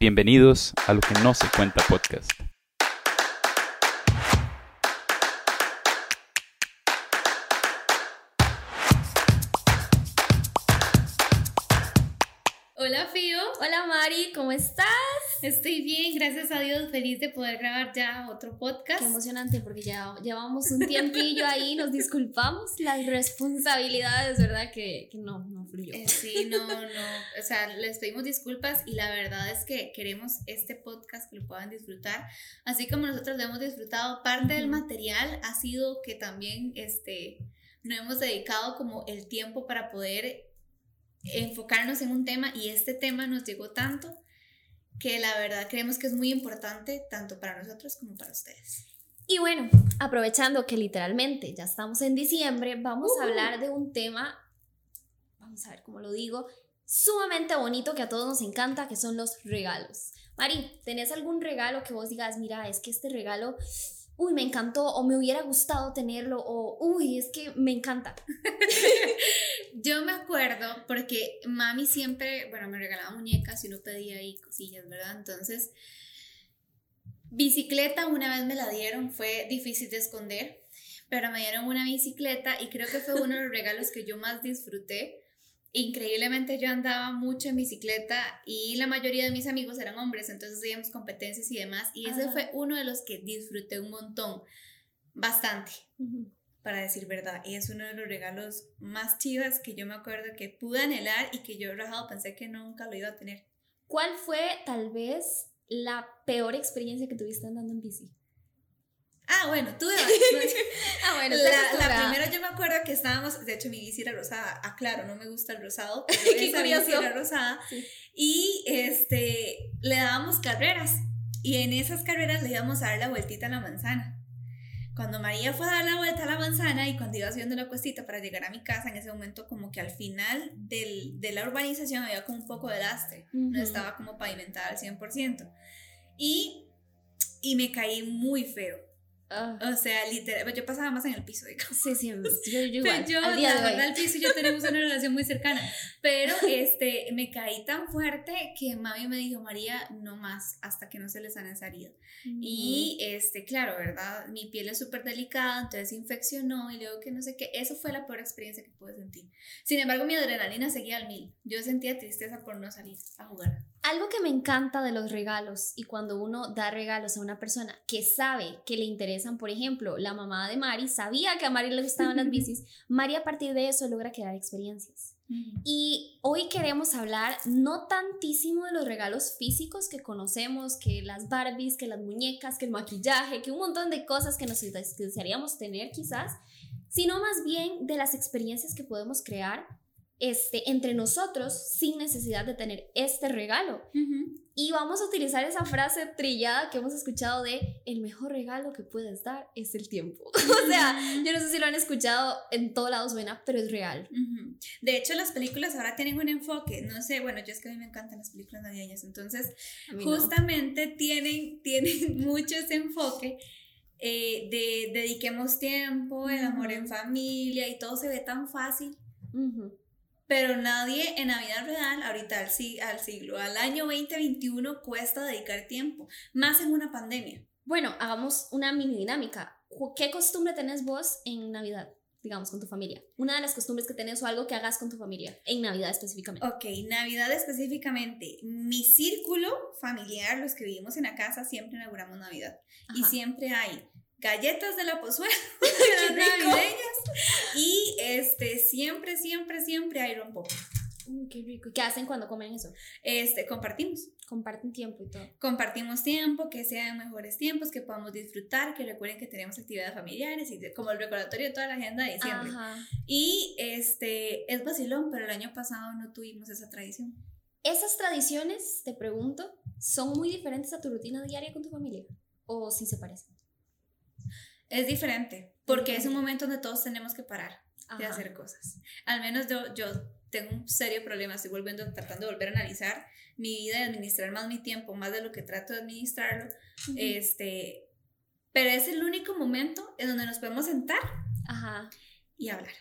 Bienvenidos a Lo que no se cuenta podcast. Hola Fío. Hola Mari, ¿cómo estás? Estoy bien, gracias a Dios, feliz de poder grabar ya otro podcast. Qué emocionante porque ya llevamos un tiempillo ahí, nos disculpamos, las responsabilidades, ¿verdad? Que, que no, no fluyó. Eh, sí, no, no, o sea, les pedimos disculpas y la verdad es que queremos este podcast que lo puedan disfrutar, así como nosotros lo hemos disfrutado. Parte del material ha sido que también, este, nos hemos dedicado como el tiempo para poder enfocarnos en un tema y este tema nos llegó tanto que la verdad creemos que es muy importante tanto para nosotros como para ustedes. Y bueno, aprovechando que literalmente ya estamos en diciembre, vamos a hablar de un tema, vamos a ver cómo lo digo, sumamente bonito que a todos nos encanta, que son los regalos. Mari, ¿tenés algún regalo que vos digas, mira, es que este regalo uy, me encantó o me hubiera gustado tenerlo o, uy, es que me encanta. Yo me acuerdo porque mami siempre, bueno, me regalaba muñecas y uno pedía ahí cosillas, ¿verdad? Entonces, bicicleta una vez me la dieron, fue difícil de esconder, pero me dieron una bicicleta y creo que fue uno de los regalos que yo más disfruté increíblemente yo andaba mucho en bicicleta y la mayoría de mis amigos eran hombres, entonces hacíamos competencias y demás. Y ese fue uno de los que disfruté un montón, bastante, para decir verdad. Y es uno de los regalos más chivas que yo me acuerdo que pude anhelar y que yo rajado pensé que nunca lo iba a tener. ¿Cuál fue tal vez la peor experiencia que tuviste andando en bici? Ah, bueno, tuve ah, bueno, la, la primera yo me acuerdo que estábamos, de hecho mi bici era rosada, ah, claro, no me gusta el rosado, pero Qué curioso. era rosada, y este, le dábamos carreras, y en esas carreras le íbamos a dar la vueltita a la manzana. Cuando María fue a dar la vuelta a la manzana y cuando iba haciendo la cuestita para llegar a mi casa, en ese momento como que al final del, de la urbanización había como un poco de lastre, no estaba como pavimentada al 100%. Y, y me caí muy feo Ah. O sea, literal, yo pasaba más en el piso, digamos. Sí, sí, yo, yo igual. Pero yo, la verdad, el piso y yo tenemos una relación muy cercana. Pero este, me caí tan fuerte que mami me dijo, María, no más, hasta que no se les han salido. Y este, claro, ¿verdad? Mi piel es súper delicada, entonces infeccionó y luego que no sé qué. Eso fue la peor experiencia que pude sentir. Sin embargo, mi adrenalina seguía al mil. Yo sentía tristeza por no salir a jugar. Algo que me encanta de los regalos y cuando uno da regalos a una persona que sabe que le interesan, por ejemplo, la mamá de Mari sabía que a Mari le gustaban las bicis, Mari a partir de eso logra crear experiencias. Y hoy queremos hablar no tantísimo de los regalos físicos que conocemos, que las Barbies, que las muñecas, que el maquillaje, que un montón de cosas que nos desearíamos tener quizás, sino más bien de las experiencias que podemos crear este, entre nosotros sin necesidad de tener este regalo. Y vamos a utilizar esa frase trillada que hemos escuchado de el mejor regalo que puedes dar es el tiempo. o sea, yo no sé si lo han escuchado en todo lado suena, pero es real. De hecho, las películas ahora tienen un enfoque, no sé, bueno, yo es que a mí me encantan las películas navideñas, entonces justamente tienen, tienen mucho ese enfoque. Eh, de dediquemos tiempo, el amor en familia y todo se ve tan fácil pero nadie en la vida real, ahorita al, al siglo, al año 2021, cuesta dedicar tiempo, más en una pandemia. Bueno, hagamos una mini dinámica. ¿Qué costumbre tenés vos en Navidad? digamos, con tu familia. Una de las costumbres que tenés o algo que hagas con tu familia, en Navidad específicamente. Ok, Navidad específicamente. Mi círculo familiar, los que vivimos en la casa, siempre inauguramos Navidad. Y siempre hay galletas de la pozuela navideñas y este siempre siempre siempre hay rompo Uy, qué rico. ¿Y qué hacen cuando comen eso? Este, compartimos. Comparten tiempo y todo. Compartimos tiempo, que sean mejores tiempos, que podamos disfrutar, que recuerden que tenemos actividades familiares y como el recordatorio de toda la agenda de diciembre. Y este, es vacilón, pero el año pasado no tuvimos esa tradición. ¿Esas tradiciones, te pregunto, son muy diferentes a tu rutina diaria con tu familia? ¿O si se parecen? Es diferente, porque es un momento donde todos tenemos que parar de hacer cosas. Al menos yo, yo tengo un serio problema, estoy volviendo, tratando de volver a analizar mi vida y administrar más mi tiempo, más de lo que trato de administrarlo. este, pero es el único momento en donde nos podemos sentar y hablar.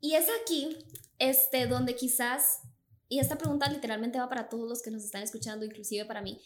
Y es aquí este, donde quizás y esta pregunta literalmente va para todos los que nos están escuchando, inclusive para mí,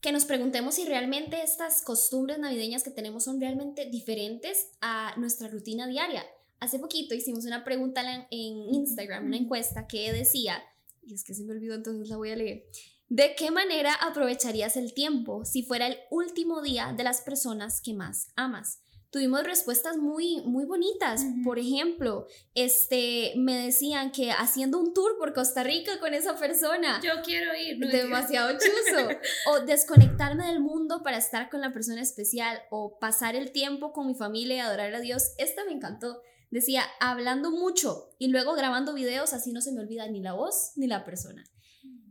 que nos preguntemos si realmente estas costumbres navideñas que tenemos son realmente diferentes a nuestra rutina diaria. Hace poquito hicimos una pregunta en Instagram, una encuesta que decía, y es que se me olvidó, entonces la voy a leer. ¿De qué manera aprovecharías el tiempo si fuera el último día de las personas que más amas? Tuvimos respuestas muy, muy bonitas. Por ejemplo, este, me decían que haciendo un tour por Costa Rica con esa persona. Yo quiero ir. demasiado chuzo. o desconectarme del mundo para estar con la persona especial. O pasar el tiempo con mi familia y adorar a Dios. Esta me encantó. Decía, hablando mucho y luego grabando videos, así no se me olvida ni la voz ni la persona.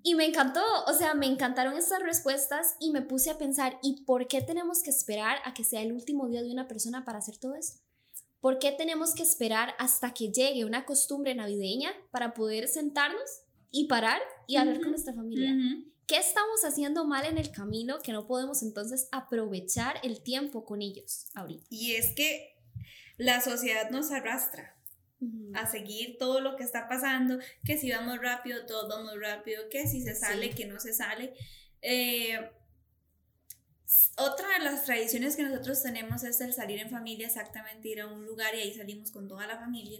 Y me encantó, o sea, me encantaron estas respuestas y me puse a pensar, ¿y por qué tenemos que esperar a que sea el último día de una persona para hacer todo esto? ¿Por qué tenemos que esperar hasta que llegue una costumbre navideña para poder sentarnos y parar y hablar con nuestra familia? ¿Qué estamos haciendo mal en el camino que no podemos entonces aprovechar el tiempo con ellos ahorita? Y es que la sociedad nos arrastra a seguir todo lo que está pasando, que si vamos rápido, todo vamos rápido, que si se sale, que no se sale. Eh, otra de las tradiciones que nosotros tenemos es el salir en familia, exactamente ir a un lugar y ahí salimos con toda la familia.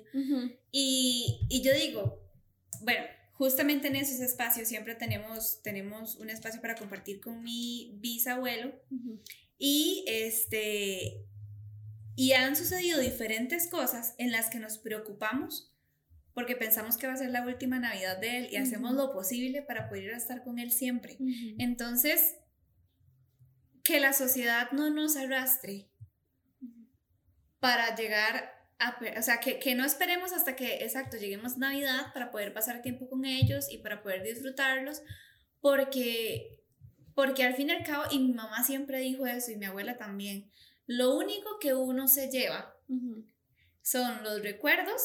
y, y, yo digo, bueno, justamente en esos espacios siempre tenemos, tenemos un espacio para compartir con mi bisabuelo y este y han sucedido diferentes cosas en las que nos preocupamos porque pensamos que va a ser la última Navidad de él y hacemos lo posible para poder estar con él siempre. Entonces, que la sociedad no nos arrastre para llegar a, o sea, que, que, no esperemos hasta que, exacto, lleguemos Navidad para poder pasar tiempo con ellos y para poder disfrutarlos, porque, porque al fin y al cabo, y mi mamá siempre dijo eso y mi abuela también, lo único que uno se lleva son los recuerdos,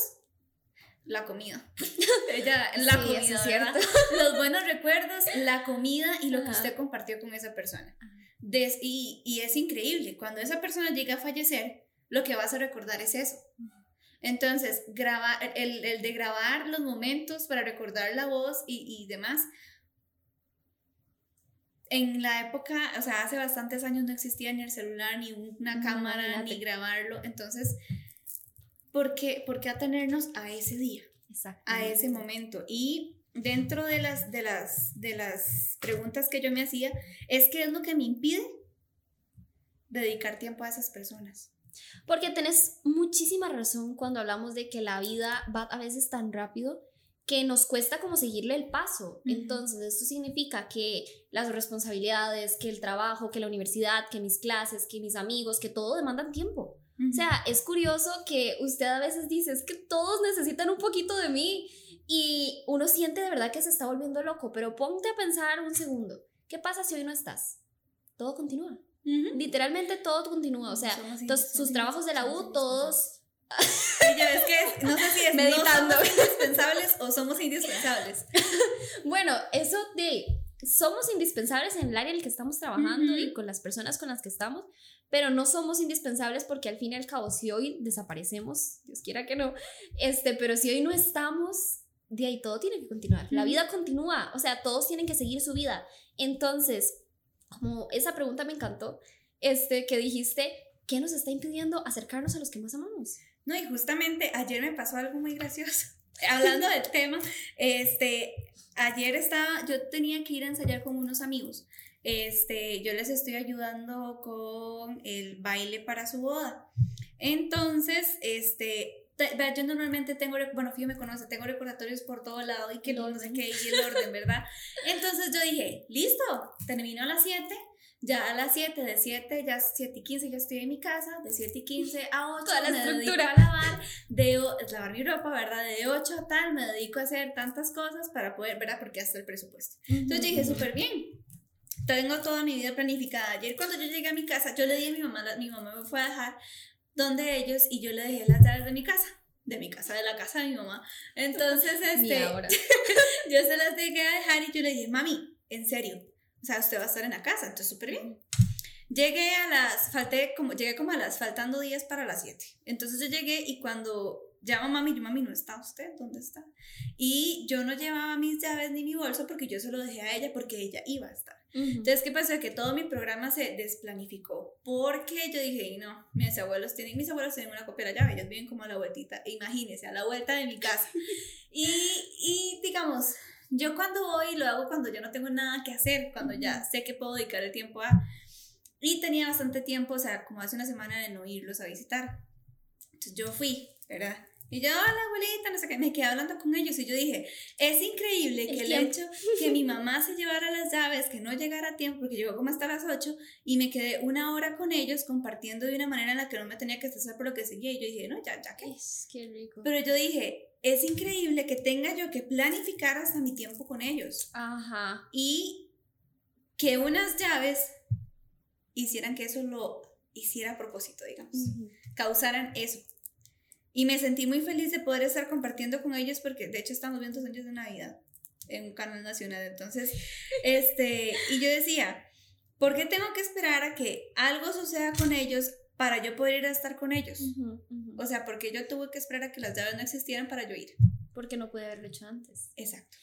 la comida. Ella, la comida, cierto. Los buenos recuerdos, la comida y lo que usted compartió con esa persona. y, y, es increíble, cuando esa persona llega a fallecer, lo que vas a recordar es eso. Entonces, grabar, el, el de grabar los momentos para recordar la voz y, y demás, en la época, o sea, hace bastantes años no existía ni el celular, ni una cámara, ni grabarlo. Entonces, ¿por qué, ¿por qué atenernos a ese día? A ese momento. Y dentro de las, de, las, de las preguntas que yo me hacía, es qué es lo que me impide dedicar tiempo a esas personas. Porque tenés muchísima razón cuando hablamos de que la vida va a veces tan rápido que nos cuesta como seguirle el paso. Entonces, esto significa que las responsabilidades, que el trabajo, que la universidad, que mis clases, que mis amigos, que todo demandan tiempo. O sea, es curioso que usted a veces dice, es que todos necesitan un poquito de mí y uno siente de verdad que se está volviendo loco, pero ponte a pensar un segundo, ¿qué pasa si hoy no estás? Todo continúa. Literalmente todo continúa, o sea, sus trabajos de la U, todos y yo es que no sé si es meditando indispensables o somos indispensables. bueno, eso de somos indispensables en el área en el que estamos trabajando y con las personas con las que estamos, pero no somos indispensables porque al fin y al cabo si hoy desaparecemos, Dios quiera que no, este, pero si hoy no estamos, de ahí todo tiene que continuar. La vida continúa, o sea, todos tienen que seguir su vida. Entonces, como esa pregunta me encantó, este que dijiste, ¿qué nos está impidiendo acercarnos a los que más amamos? No, y justamente ayer me pasó algo muy gracioso. Hablando del tema, este, ayer estaba, yo tenía que ir a ensayar con unos amigos. Este, yo les estoy ayudando con el baile para su boda. Entonces, este, yo normalmente tengo, bueno, Fío me conoce, tengo recordatorios por todo lado y que no, no sé qué, y el orden, ¿verdad? Entonces yo dije, listo, termino a las 7, ya a las 7, de 7, ya 7 y 15 ya estoy en mi casa, de 7 y 15 a 8 Toda la me dedico a lavar, de lavar mi ropa, ¿verdad? De 8 a tal, me dedico a hacer tantas cosas para poder, ¿verdad? Porque hasta el presupuesto. Entonces dije, súper bien, tengo toda mi vida planificada. Ayer cuando yo llegué a mi casa, yo le dije a mi mamá, mi mamá me fue a dejar donde ellos y yo le dejé las llaves de mi casa de mi casa, de la casa de mi mamá. Entonces, este, yo se las dejé a dejar y yo le dije, mami, en serio, o sea, usted va a estar en la casa, entonces súper bien. Llegué a las, falté como, llegué como a las, faltando días para las 7. Entonces yo llegué y cuando llamo a mami, yo mami, ¿no está usted? ¿Dónde está? Y yo no llevaba mis llaves ni mi bolso porque yo se lo dejé a ella porque ella iba a estar. Entonces, ¿qué pasó? Que todo mi programa se desplanificó porque yo dije, no, mis abuelos tienen, mis abuelos tienen una copia de la llave, ellos viven como a la vueltita, imagínense, a la vuelta de mi casa. y, y digamos, yo cuando voy lo hago cuando yo no tengo nada que hacer, cuando ya sé que puedo dedicar el tiempo a... Y tenía bastante tiempo, o sea, como hace una semana de no irlos a visitar. Entonces yo fui, ¿verdad? Y yo, hola abuelita, no sé qué, me quedé hablando con ellos y yo dije, es increíble que el, hecho que mi mamá se llevara las llaves, que no llegara a tiempo, porque llegó como hasta las 8, y me quedé una hora con ellos compartiendo de una manera en la que no me tenía que estresar por lo que seguía. Y yo dije, no, ya, ya que. Es, qué rico. Pero yo dije, es increíble que tenga yo que planificar hasta mi tiempo con ellos. Ajá. Y que unas llaves hicieran que eso lo hiciera a propósito, digamos. Causaran eso. Y me sentí muy feliz de poder estar compartiendo con ellos porque de hecho estamos viendo dos años de Navidad en un canal nacional. Entonces, este, y yo decía, ¿por qué tengo que esperar a que algo suceda con ellos para yo poder ir a estar con ellos? O sea, porque yo tuve que esperar a que las llaves no existieran para yo ir. Porque no pude haberlo hecho antes. Exacto.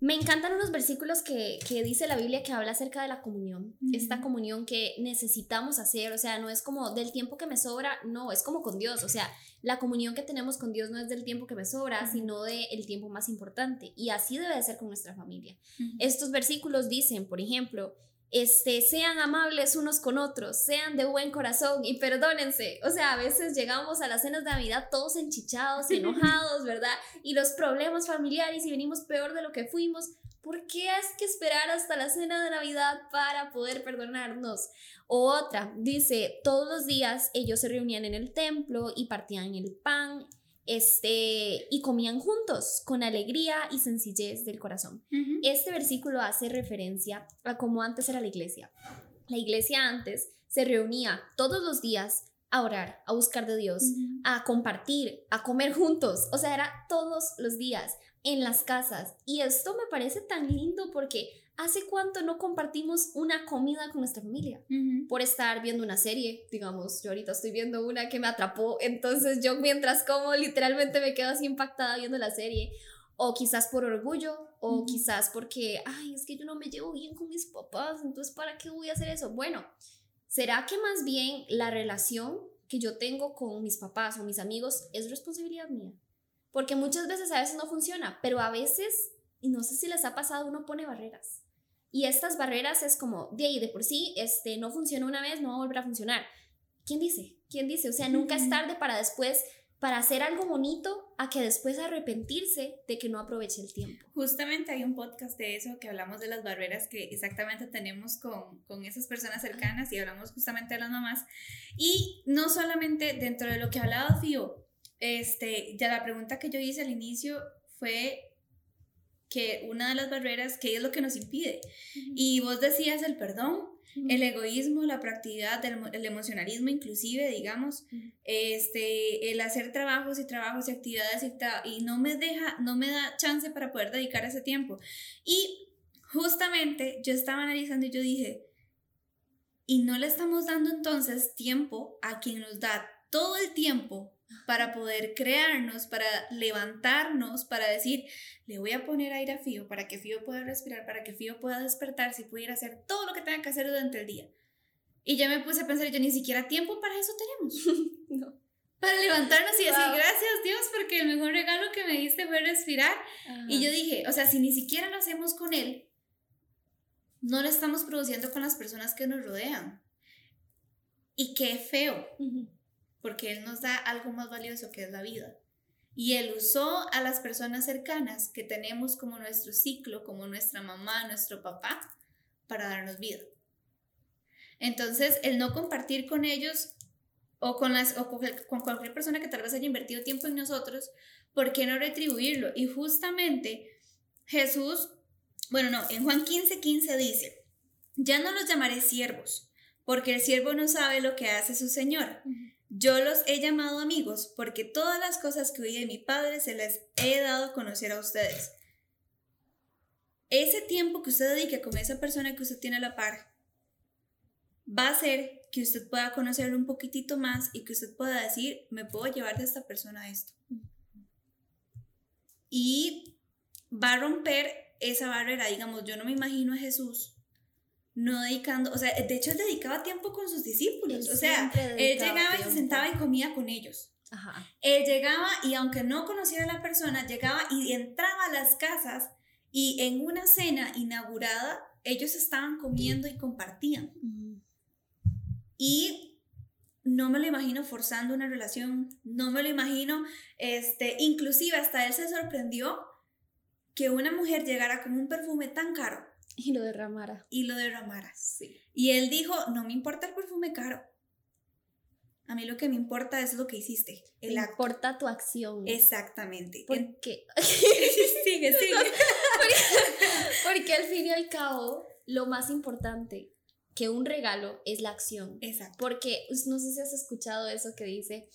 Me encantan unos versículos que, que, dice la Biblia que habla acerca de la comunión, esta comunión que necesitamos hacer, o sea, no es como del tiempo que me sobra, no, es como con Dios, o sea, la comunión que tenemos con Dios no es del tiempo que me sobra, sino del tiempo más importante, y así debe de ser con nuestra familia. Estos versículos dicen, por ejemplo, este, sean amables unos con otros, sean de buen corazón y perdónense. O sea, a veces llegamos a las cenas de Navidad todos enchichados, enojados, ¿verdad? Y los problemas familiares y venimos peor de lo que fuimos. ¿Por qué hay que esperar hasta la cena de Navidad para poder perdonarnos? O otra, dice, todos los días ellos se reunían en el templo y partían el pan este, y comían juntos con alegría y sencillez del corazón. Este versículo hace referencia a cómo antes era la iglesia. La iglesia antes se reunía todos los días a orar, a buscar de Dios, a compartir, a comer juntos. O sea, era todos los días en las casas. Y esto me parece tan lindo porque ¿hace cuánto no compartimos una comida con nuestra familia? Por estar viendo una serie, digamos, yo ahorita estoy viendo una que me atrapó, entonces yo mientras como literalmente me quedo así impactada viendo la serie. O quizás por orgullo, o quizás porque, ay, es que yo no me llevo bien con mis papás, entonces ¿para qué voy a hacer eso? Bueno, ¿será que más bien la relación que yo tengo con mis papás o mis amigos es responsabilidad mía? Porque muchas veces a veces no funciona, pero a veces, y no sé si les ha pasado, uno pone barreras. Y estas barreras es como, de ahí, de por sí, este, no funciona una vez, no va a volver a funcionar. ¿Quién dice? ¿Quién dice? O sea, nunca es tarde para después, para hacer algo bonito, a que después arrepentirse de que no aproveche el tiempo. Justamente hay un podcast de eso que hablamos de las barreras que exactamente tenemos con, con esas personas cercanas y hablamos justamente de las mamás. Y no solamente dentro de lo que hablaba Fío, este, ya la pregunta que yo hice al inicio fue que una de las barreras, ¿qué es lo que nos impide? Y vos decías el perdón, el egoísmo, la proactividad, el, emocionalismo inclusive, digamos, este, el hacer trabajos y trabajos y actividades y, y, no me deja, no me da chance para poder dedicar ese tiempo. Y justamente yo estaba analizando y yo dije, y no le estamos dando entonces tiempo a quien nos da todo el tiempo para poder crearnos, para levantarnos, para decir, le voy a poner aire a Fío para que Fío pueda respirar, para que Fío pueda despertarse y pudiera hacer todo lo que tenga que hacer durante el día. Y ya me puse a pensar, yo ni siquiera tiempo para eso tenemos. no. Para levantarnos y decir, gracias Dios, porque el mejor regalo que me diste fue respirar. Y yo dije, o sea, si ni siquiera lo hacemos con Él, no lo estamos produciendo con las personas que nos rodean. Y qué feo porque Él nos da algo más valioso que es la vida. Y Él usó a las personas cercanas que tenemos como nuestro ciclo, como nuestra mamá, nuestro papá, para darnos vida. Entonces, el no compartir con ellos o con, las, o con cualquier persona que tal vez haya invertido tiempo en nosotros, ¿por qué no retribuirlo? Y justamente Jesús, bueno, no, en Juan 15, 15 dice, ya no los llamaré siervos, porque el siervo no sabe lo que hace su Señor. Yo los he llamado amigos porque todas las cosas que oí de mi padre se las he dado a conocer a ustedes. Ese tiempo que usted dedique con esa persona que usted tiene a la par, va a hacer que usted pueda conocerlo un poquitito más y que usted pueda decir, me puedo llevar de esta persona esto. Y va a romper esa barrera, digamos, yo no me imagino a Jesús no dedicando, o sea, de hecho él dedicaba tiempo con sus discípulos, Él o sea, él llegaba y se sentaba y comía con ellos. Ajá. Él llegaba y aunque no conociera a la persona, llegaba y entraba a las casas y en una cena inaugurada ellos estaban comiendo y compartían. Ujú. Y no me lo imagino forzando una relación, no me lo imagino, este, inclusive hasta él se sorprendió que una mujer llegara con un perfume tan caro Y lo derramara. y lo derramara. Sí. Y él dijo, no me importa el perfume caro. A mí lo que me importa es lo que hiciste, el Me acto. importa tu acción. Exactamente. En- Porque, sigue, sigue. porque al fin y al cabo, lo más importante que un regalo es la acción. Exacto. Porque pues, no sé si has escuchado eso que dice,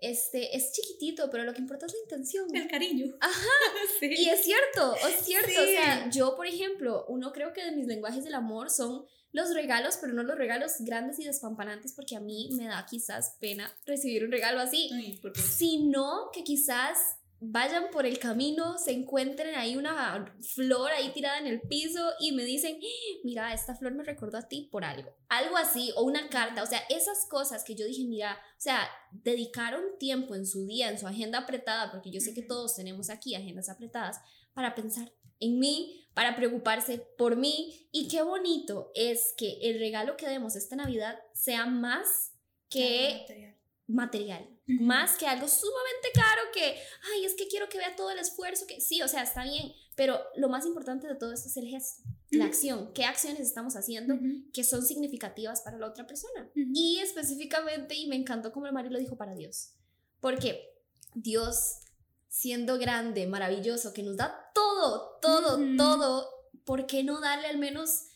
este, es chiquitito, pero lo que importa es la intención. El cariño. Ajá. Sí. Y es cierto, es cierto. O sea, yo, por ejemplo, uno creo que de mis lenguajes del amor son los regalos, pero no los regalos grandes y despampanantes, porque a mí me da quizás pena recibir un regalo así, Ay, sino que quizás vayan por el camino, se encuentren ahí una flor ahí tirada en el piso y me dicen, "Ah, mira, esta flor me recordó a ti por algo. Algo así, o una carta, o sea, esas cosas que yo dije, mira, o sea, dedicaron tiempo en su día, en su agenda apretada, porque yo sé que todos tenemos aquí agendas apretadas, para pensar en mí, para preocuparse por mí. Y qué bonito es que el regalo que demos esta Navidad sea más que Material. más que algo sumamente caro que, ay, es que quiero que vea todo el esfuerzo, que sí, o sea, está bien, pero lo más importante de todo esto es el gesto, la acción, qué acciones estamos haciendo que son significativas para la otra persona. Y específicamente, y me encantó como el Mario lo dijo para Dios, porque Dios, siendo grande, maravilloso, que nos da todo, todo, todo, ¿por qué no darle al menos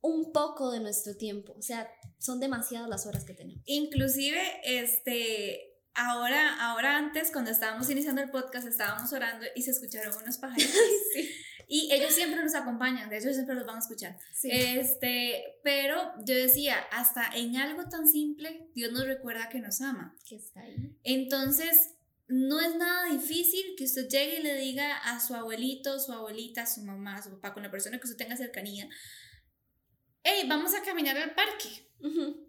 un poco de nuestro tiempo? O sea, son demasiadas las horas que tenemos. Inclusive, este, ahora, ahora antes, cuando estábamos iniciando el podcast, estábamos orando y se escucharon unos pajaritos. Y ellos siempre nos acompañan, de hecho siempre los van a escuchar. Sí. Este, pero yo decía, hasta en algo tan simple, Dios nos recuerda que nos ama. que está ahí. Entonces, no es nada difícil que usted llegue y le diga a su abuelito, su abuelita, su mamá, su papá, con la persona que usted tenga cercanía, hey, vamos a caminar al parque.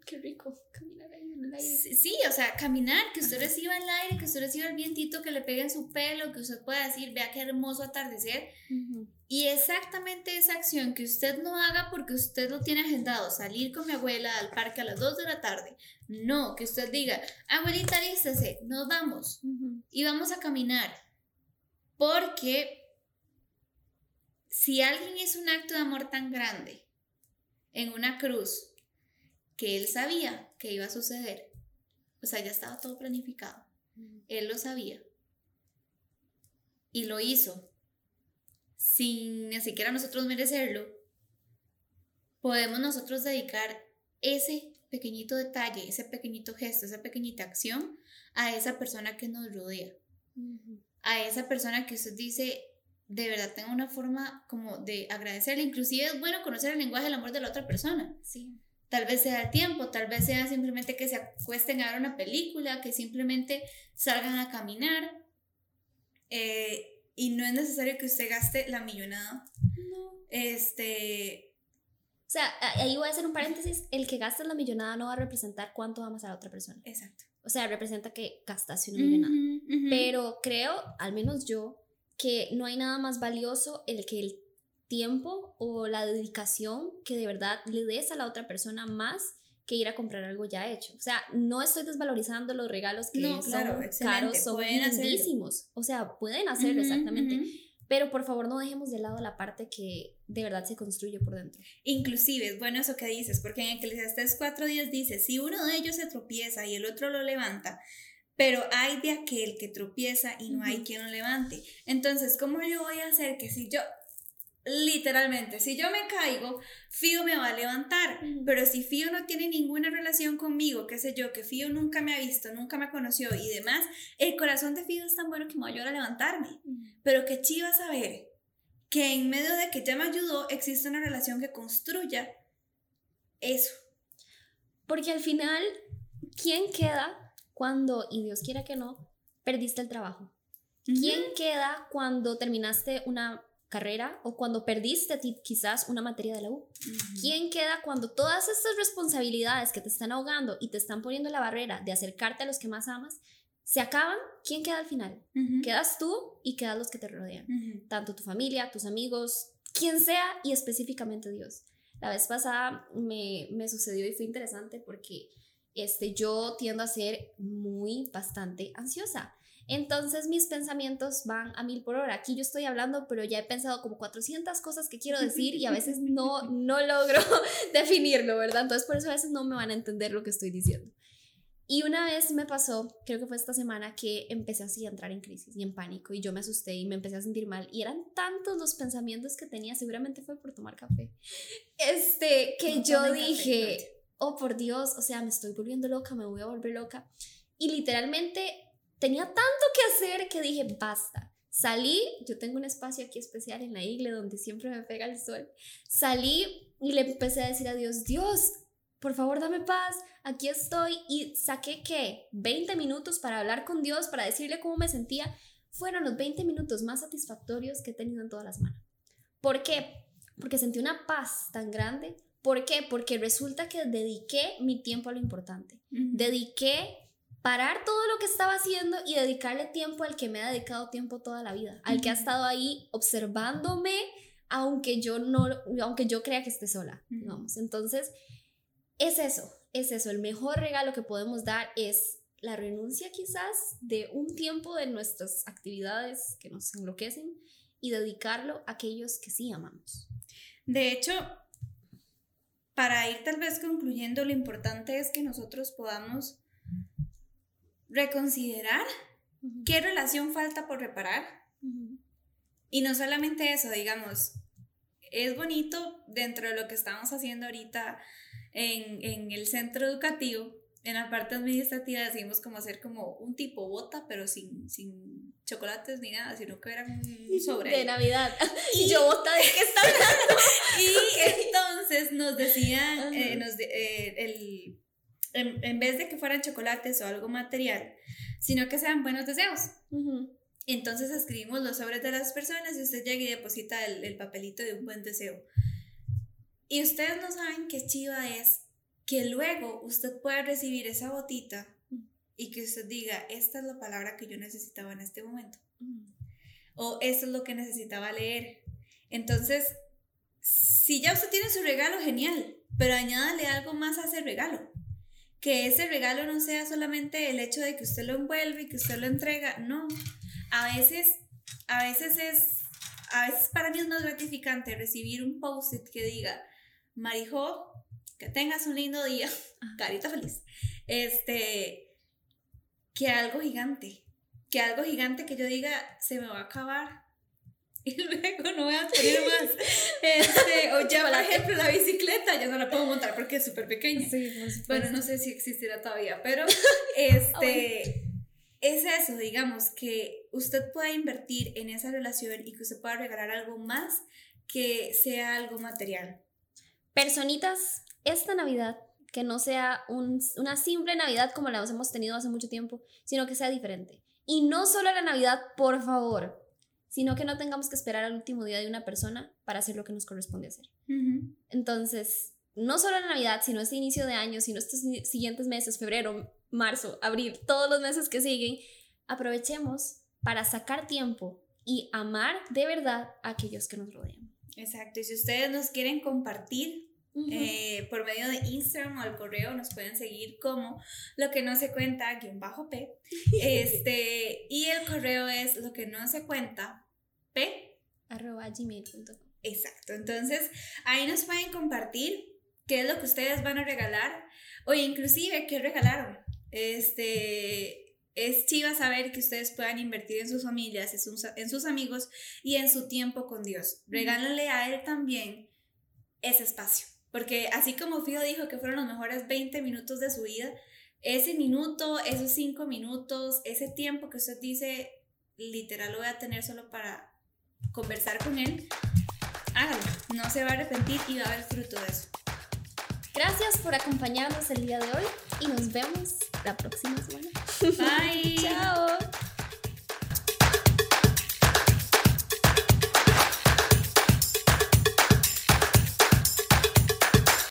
Qué rico caminar ahí en el aire. Sí, sí, o sea, caminar, que usted reciba el aire, que usted reciba el vientito que le pegue en su pelo, que usted pueda decir, vea qué hermoso atardecer. Ujú. Y exactamente esa acción que usted no haga porque usted lo tiene agendado, salir con mi abuela al parque a las 2 de la tarde. No, que usted diga, abuelita, lístese, nos vamos Ujú. y vamos a caminar. Porque si alguien hizo un acto de amor tan grande en una cruz que él sabía que iba a suceder, o sea, ya estaba todo planificado, él lo sabía. Y lo hizo. Sin ni siquiera nosotros merecerlo, podemos nosotros dedicar ese pequeñito detalle, ese pequeñito gesto, esa pequeñita acción a esa persona que nos rodea. A esa persona que usted dice, de verdad tenga una forma como de agradecerle. Inclusive es bueno conocer el lenguaje del amor de la otra persona. Sí. Tal vez sea el tiempo, tal vez sea simplemente que se acuesten a ver una película, que simplemente salgan a caminar. eh, y no es necesario que usted gaste la millonada. No. Este, O sea, ahí voy a hacer un paréntesis. El que gasta la millonada no va a representar cuánto amas a la otra persona. exacto. O sea, representa que gastaste una millonada. Pero creo, al menos yo, que no hay nada más valioso el que el tiempo o la dedicación que de verdad le des a la otra persona más que ir a comprar algo ya hecho. O sea, no estoy desvalorizando los regalos que No, son caros, son hacerlo. lindísimos. O sea, pueden hacerlo exactamente. Pero por favor no dejemos de lado la parte que de verdad se construye por dentro. Inclusive es bueno eso que dices, porque en Eclesiastes 4.10 dice, si uno de ellos se tropieza y el otro lo levanta, pero hay de aquel que tropieza y no hay quien lo levante. Entonces, ¿cómo yo voy a hacer que si yo, literalmente, si yo me caigo, Fío me va a levantar? Pero si Fío no tiene ninguna relación conmigo, qué sé yo, que Fío nunca me ha visto, nunca me conoció y demás, el corazón de Fío es tan bueno que me va a ayudar a levantarme. Pero qué chiva saber que en medio de que ya me ayudó, existe una relación que construya eso. Porque al final, ¿quién queda cuando, y Dios quiera que no, perdiste el trabajo? ¿Quién queda cuando terminaste una carrera o cuando perdiste quizás una materia de la U? ¿Quién queda cuando todas estas responsabilidades que te están ahogando y te están poniendo la barrera de acercarte a los que más amas, se acaban? ¿Quién queda al final? Quedas tú y quedan los que te rodean, tanto tu familia, tus amigos, quien sea y específicamente Dios. La vez pasada me, me sucedió y fue interesante porque este, yo tiendo a ser muy, bastante ansiosa. Entonces mis pensamientos van a mil por hora. Aquí yo estoy hablando, pero ya he pensado como 400 cosas que quiero decir y a veces no, no logro definirlo, ¿verdad? Entonces por eso a veces no me van a entender lo que estoy diciendo. Y una vez me pasó, creo que fue esta semana, que empecé así a entrar en crisis y en pánico y yo me asusté y me empecé a sentir mal y eran tantos los pensamientos que tenía, seguramente fue por tomar café, este, que yo dije, oh por Dios, o sea, me estoy volviendo loca, me voy a volver loca. Y literalmente tenía tanto que hacer que dije, basta. Salí, yo tengo un espacio aquí especial en la iglesia donde siempre me pega el sol. Salí y le empecé a decir a Dios, Dios, por favor dame paz, aquí estoy. Y saqué que 20 minutos para hablar con Dios, para decirle cómo me sentía. Fueron los 20 minutos más satisfactorios que he tenido en toda la semana. ¿Por qué? Porque sentí una paz tan grande. ¿Por qué? Porque resulta que dediqué mi tiempo a lo importante. Dediqué parar todo lo que estaba haciendo y dedicarle tiempo al que me ha dedicado tiempo toda la vida, al que ha estado ahí observándome, aunque yo no, aunque yo crea que esté sola, vamos. Entonces, es eso, es eso. El mejor regalo que podemos dar es la renuncia quizás de un tiempo de nuestras actividades que nos enloquecen y dedicarlo a aquellos que sí amamos. De hecho, para ir tal vez concluyendo, lo importante es que nosotros podamos reconsiderar qué relación falta por reparar. Y no solamente eso, digamos, es bonito dentro de lo que estamos haciendo ahorita en, en, el centro educativo, en la parte administrativa decimos como hacer como un tipo bota, pero sin, sin chocolates ni nada, sino que era un sobre. De Navidad. Y, yo bota de qué está hablando. y entonces nos decían, eh, nos eh, el en, vez de que fueran chocolates o algo material, sino que sean buenos deseos. Entonces escribimos los sobres de las personas y usted llega y deposita el, papelito de un buen deseo. Y ustedes no saben qué chiva es que luego usted pueda recibir esa botita y que usted diga, esta es la palabra que yo necesitaba en este momento. O esto es lo que necesitaba leer. Entonces, si ya usted tiene su regalo, genial, pero añádale algo más a ese regalo que ese regalo no sea solamente el hecho de que usted lo envuelve y que usted lo entrega, no. A veces, a veces es, a veces para mí es más gratificante recibir un post-it que diga, Marijo, que tengas un lindo día, carita feliz, este, que algo gigante, que algo gigante que yo diga, se me va a acabar, y luego no voy a tener más. Este, o ya, por ejemplo, la bicicleta, ya no la puedo montar porque es súper pequeña. bueno, no sé si existirá todavía, pero este, es eso, digamos, que usted pueda invertir en esa relación y que usted pueda regalar algo más que sea algo material. Personitas, esta Navidad, que no sea un, una simple Navidad como la hemos tenido hace mucho tiempo, sino que sea diferente. Y no solo la Navidad, por favor, sino que no tengamos que esperar al último día de una persona para hacer lo que nos corresponde hacer. Entonces, no solo la Navidad, sino este inicio de año, sino estos siguientes meses, febrero, marzo, abril, todos los meses que siguen, aprovechemos para sacar tiempo y amar de verdad a aquellos que nos rodean. Exacto, y si ustedes nos quieren compartir eh, por medio de Instagram o al correo nos pueden seguir como lo que no se cuenta guion bajo P. Este, y el correo es lo que no se cuenta P arroba gmail.com. Exacto. Entonces, ahí nos pueden compartir qué es lo que ustedes van a regalar o inclusive qué regalaron. Este, es chiva saber que ustedes puedan invertir en sus familias, en sus, en sus amigos y en su tiempo con Dios. Regálale a Él también ese espacio. Porque así como Fido dijo que fueron los mejores 20 minutos de su vida, ese minuto, esos 5 minutos, ese tiempo que usted dice, literal lo voy a tener solo para conversar con él, hágalo. No se va a arrepentir y va a haber fruto de eso. Gracias Gracias por acompañarnos el día de hoy y nos vemos la próxima semana. Bye. Chao.